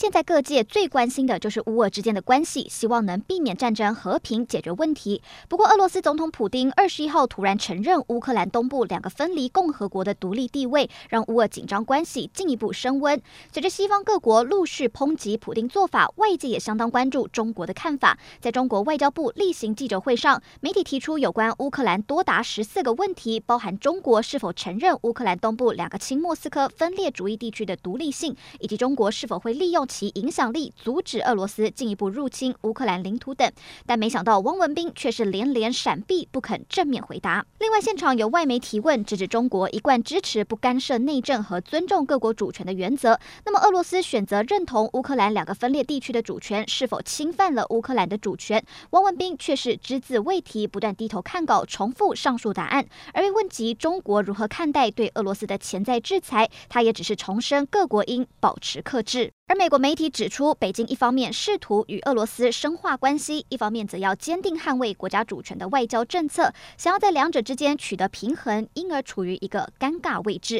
现在各界最关心的就是乌俄之间的关系，希望能避免战争，和平解决问题。不过，俄罗斯总统普丁二十一号突然承认乌克兰东部两个分离共和国的独立地位，让乌俄紧张关系进一步升温。随着西方各国陆续抨击普丁做法，外界也相当关注中国的看法。在中国外交部例行记者会上，媒体提出有关乌克兰多达十四个问题，包含中国是否承认乌克兰东部两个亲莫斯科分裂主义地区的独立性，以及中国是否会利用。其影响力阻止俄罗斯进一步入侵乌克兰领土等，但没想到汪文斌却是连连闪避，不肯正面回答。另外，现场有外媒提问，直指中国一贯支持不干涉内政和尊重各国主权的原则。那么，俄罗斯选择认同乌克兰两个分裂地区的主权，是否侵犯了乌克兰的主权？汪文斌却是只字未提，不断低头看稿，重复上述答案。而被问及中国如何看待对俄罗斯的潜在制裁，他也只是重申各国应保持克制。而美国媒体指出，北京一方面试图与俄罗斯深化关系，一方面则要坚定捍卫国家主权的外交政策，想要在两者之间取得平衡，因而处于一个尴尬位置。